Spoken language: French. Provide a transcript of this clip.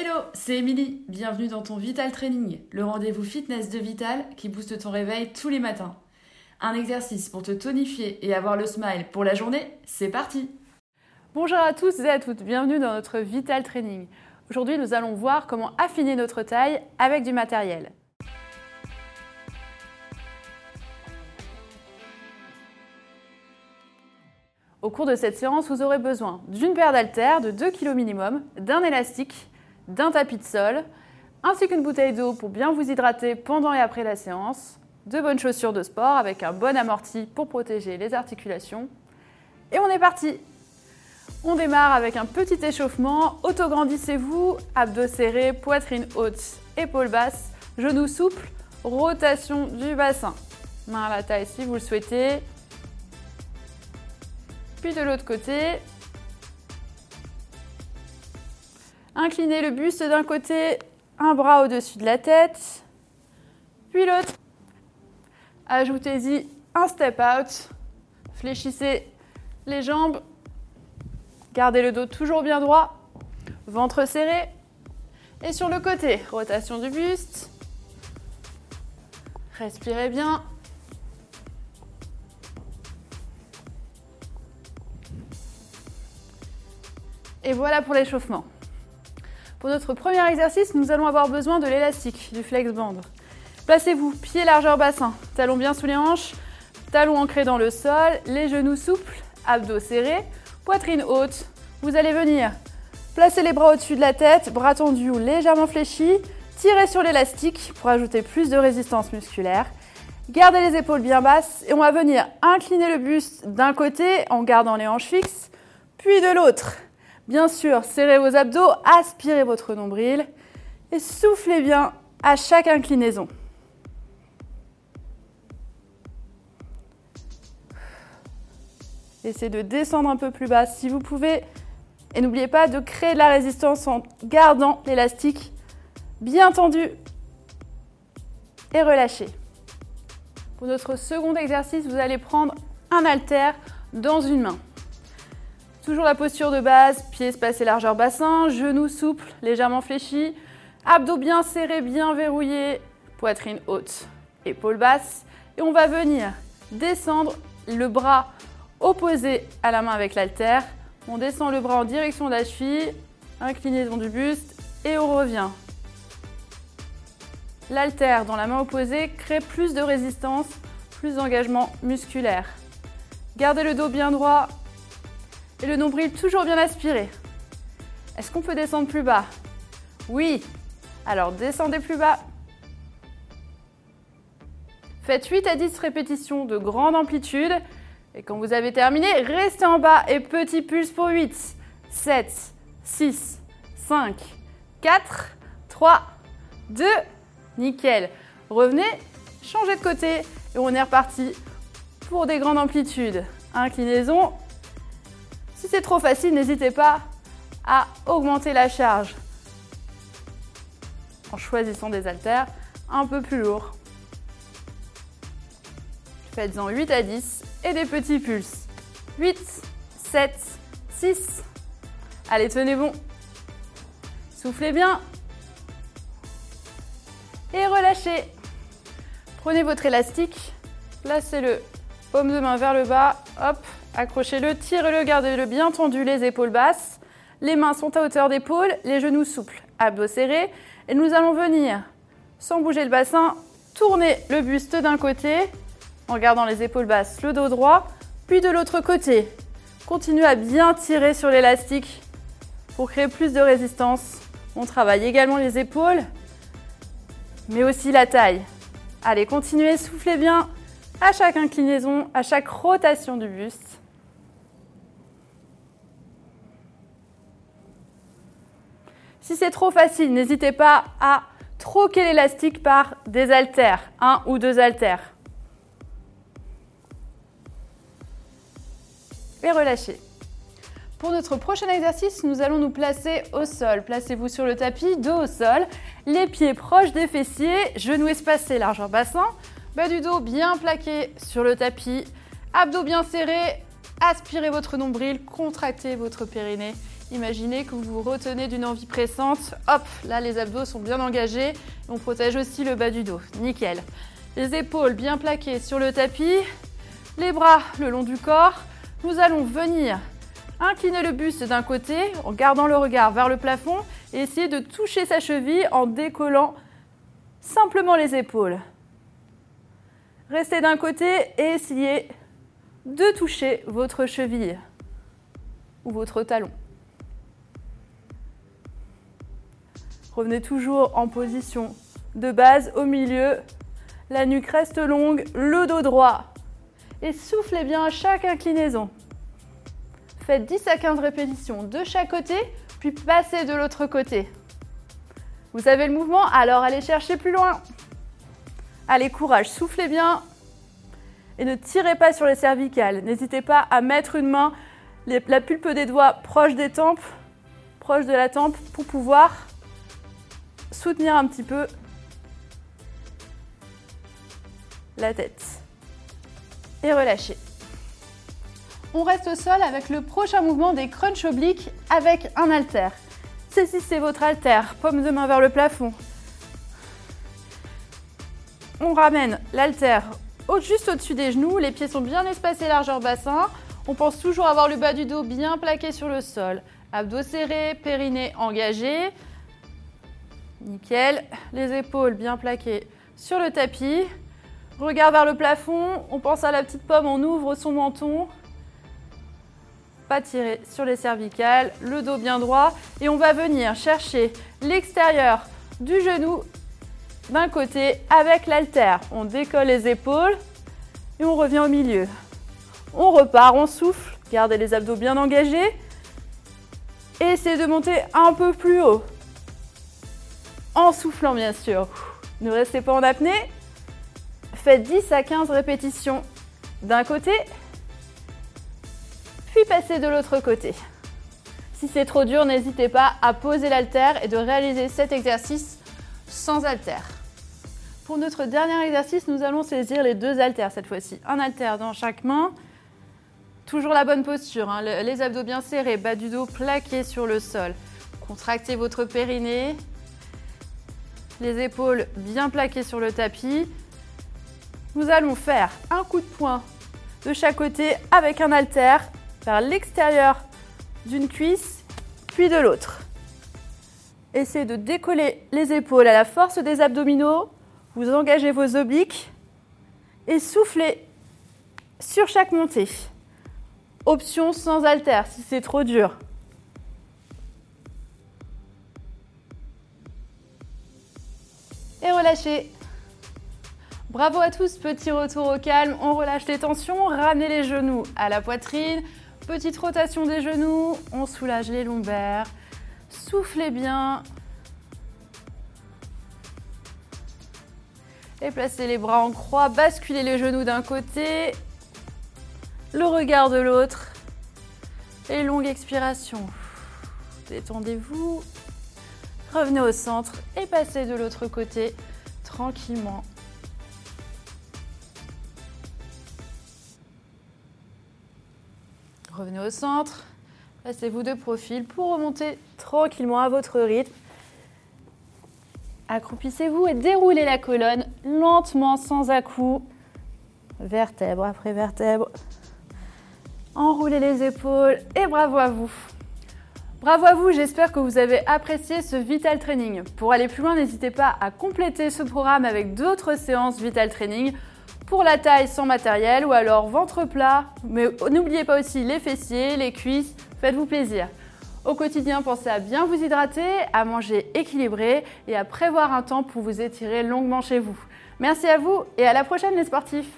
Hello, c'est Émilie. Bienvenue dans ton Vital Training, le rendez-vous fitness de Vital qui booste ton réveil tous les matins. Un exercice pour te tonifier et avoir le smile pour la journée, c'est parti Bonjour à tous et à toutes, bienvenue dans notre Vital Training. Aujourd'hui, nous allons voir comment affiner notre taille avec du matériel. Au cours de cette séance, vous aurez besoin d'une paire d'haltères de 2 kg minimum, d'un élastique, d'un tapis de sol, ainsi qu'une bouteille d'eau pour bien vous hydrater pendant et après la séance, de bonnes chaussures de sport avec un bon amorti pour protéger les articulations. Et on est parti On démarre avec un petit échauffement, autograndissez-vous, abdos serrés, poitrine haute, épaules basses, genoux souples, rotation du bassin. Main à la taille si vous le souhaitez, puis de l'autre côté. Inclinez le buste d'un côté, un bras au-dessus de la tête, puis l'autre. Ajoutez-y un step out. Fléchissez les jambes. Gardez le dos toujours bien droit. Ventre serré. Et sur le côté, rotation du buste. Respirez bien. Et voilà pour l'échauffement. Pour notre premier exercice, nous allons avoir besoin de l'élastique, du flex band. Placez-vous, pied largeur bassin, talons bien sous les hanches, talons ancrés dans le sol, les genoux souples, abdos serrés, poitrine haute. Vous allez venir placer les bras au-dessus de la tête, bras tendus ou légèrement fléchis, tirez sur l'élastique pour ajouter plus de résistance musculaire. Gardez les épaules bien basses et on va venir incliner le buste d'un côté en gardant les hanches fixes, puis de l'autre. Bien sûr, serrez vos abdos, aspirez votre nombril et soufflez bien à chaque inclinaison. Essayez de descendre un peu plus bas si vous pouvez. Et n'oubliez pas de créer de la résistance en gardant l'élastique bien tendu et relâché. Pour notre second exercice, vous allez prendre un haltère dans une main. Toujours la posture de base, pieds espacés largeur bassin, genoux souples, légèrement fléchis, abdos bien serrés, bien verrouillés, poitrine haute, épaules basses. Et on va venir descendre le bras opposé à la main avec l'haltère. On descend le bras en direction de la cheville, inclinaison du buste et on revient. L'haltère dans la main opposée crée plus de résistance, plus d'engagement musculaire. Gardez le dos bien droit, et le nombril toujours bien aspiré. Est-ce qu'on peut descendre plus bas? Oui. Alors descendez plus bas. Faites 8 à 10 répétitions de grande amplitude. Et quand vous avez terminé, restez en bas et petit pulse pour 8, 7, 6, 5, 4, 3, 2, nickel. Revenez, changez de côté et on est reparti pour des grandes amplitudes. Inclinaison si c'est trop facile, n'hésitez pas à augmenter la charge en choisissant des haltères un peu plus lourds. Faites-en 8 à 10 et des petits pulses. 8, 7, 6. Allez, tenez bon. Soufflez bien. Et relâchez. Prenez votre élastique, placez-le paume de main vers le bas, hop, Accrochez-le, tirez-le, gardez-le bien tendu, les épaules basses. Les mains sont à hauteur d'épaule, les genoux souples, abdos serrés. Et nous allons venir, sans bouger le bassin, tourner le buste d'un côté, en gardant les épaules basses, le dos droit, puis de l'autre côté. Continuez à bien tirer sur l'élastique pour créer plus de résistance. On travaille également les épaules, mais aussi la taille. Allez, continuez, soufflez bien à chaque inclinaison, à chaque rotation du buste. Si c'est trop facile, n'hésitez pas à troquer l'élastique par des haltères, un ou deux haltères. Et relâchez. Pour notre prochain exercice, nous allons nous placer au sol. Placez-vous sur le tapis, dos au sol, les pieds proches des fessiers, genoux espacés, largeur bassin, bas du dos bien plaqué sur le tapis, abdos bien serrés, aspirez votre nombril, contractez votre périnée Imaginez que vous vous retenez d'une envie pressante. Hop, là les abdos sont bien engagés. On protège aussi le bas du dos. Nickel. Les épaules bien plaquées sur le tapis. Les bras le long du corps. Nous allons venir incliner le buste d'un côté en gardant le regard vers le plafond et essayer de toucher sa cheville en décollant simplement les épaules. Restez d'un côté et essayez de toucher votre cheville ou votre talon. Revenez toujours en position de base au milieu. La nuque reste longue, le dos droit. Et soufflez bien à chaque inclinaison. Faites 10 à 15 répétitions de chaque côté, puis passez de l'autre côté. Vous avez le mouvement, alors allez chercher plus loin. Allez, courage, soufflez bien. Et ne tirez pas sur les cervicales. N'hésitez pas à mettre une main, la pulpe des doigts proche des tempes, proche de la tempe, pour pouvoir soutenir un petit peu la tête. Et relâcher. On reste au sol avec le prochain mouvement des crunch obliques avec un halter. Saisissez votre halter, paume de main vers le plafond. On ramène l'halter juste au-dessus des genoux, les pieds sont bien espacés largeur bassin. On pense toujours avoir le bas du dos bien plaqué sur le sol. Abdos serrés, périnée engagé. Nickel. Les épaules bien plaquées sur le tapis. Regard vers le plafond. On pense à la petite pomme, on ouvre son menton. Pas tiré sur les cervicales. Le dos bien droit. Et on va venir chercher l'extérieur du genou d'un côté avec l'altère. On décolle les épaules et on revient au milieu. On repart, on souffle. Gardez les abdos bien engagés. Essayez de monter un peu plus haut en soufflant bien sûr. Ne restez pas en apnée. Faites 10 à 15 répétitions d'un côté, puis passez de l'autre côté. Si c'est trop dur, n'hésitez pas à poser l'haltère et de réaliser cet exercice sans haltère. Pour notre dernier exercice, nous allons saisir les deux haltères cette fois-ci. Un haltère dans chaque main. Toujours la bonne posture, hein. les abdos bien serrés, bas du dos plaqué sur le sol. Contractez votre périnée, les épaules bien plaquées sur le tapis. Nous allons faire un coup de poing de chaque côté avec un haltère vers l'extérieur d'une cuisse puis de l'autre. Essayez de décoller les épaules à la force des abdominaux. Vous engagez vos obliques et soufflez sur chaque montée. Option sans haltère si c'est trop dur. et relâchez. Bravo à tous, petit retour au calme, on relâche les tensions, ramenez les genoux à la poitrine, petite rotation des genoux, on soulage les lombaires, soufflez bien. Et placez les bras en croix, basculez les genoux d'un côté, le regard de l'autre. Et longue expiration. Détendez-vous. Revenez au centre et passez de l'autre côté tranquillement. Revenez au centre, passez-vous de profil pour remonter tranquillement à votre rythme. Accroupissez-vous et déroulez la colonne lentement, sans à-coups. Vertèbre après vertèbre. Enroulez les épaules et bravo à vous. Bravo à vous, j'espère que vous avez apprécié ce Vital Training. Pour aller plus loin, n'hésitez pas à compléter ce programme avec d'autres séances Vital Training pour la taille sans matériel ou alors ventre plat. Mais n'oubliez pas aussi les fessiers, les cuisses, faites-vous plaisir. Au quotidien, pensez à bien vous hydrater, à manger équilibré et à prévoir un temps pour vous étirer longuement chez vous. Merci à vous et à la prochaine les sportifs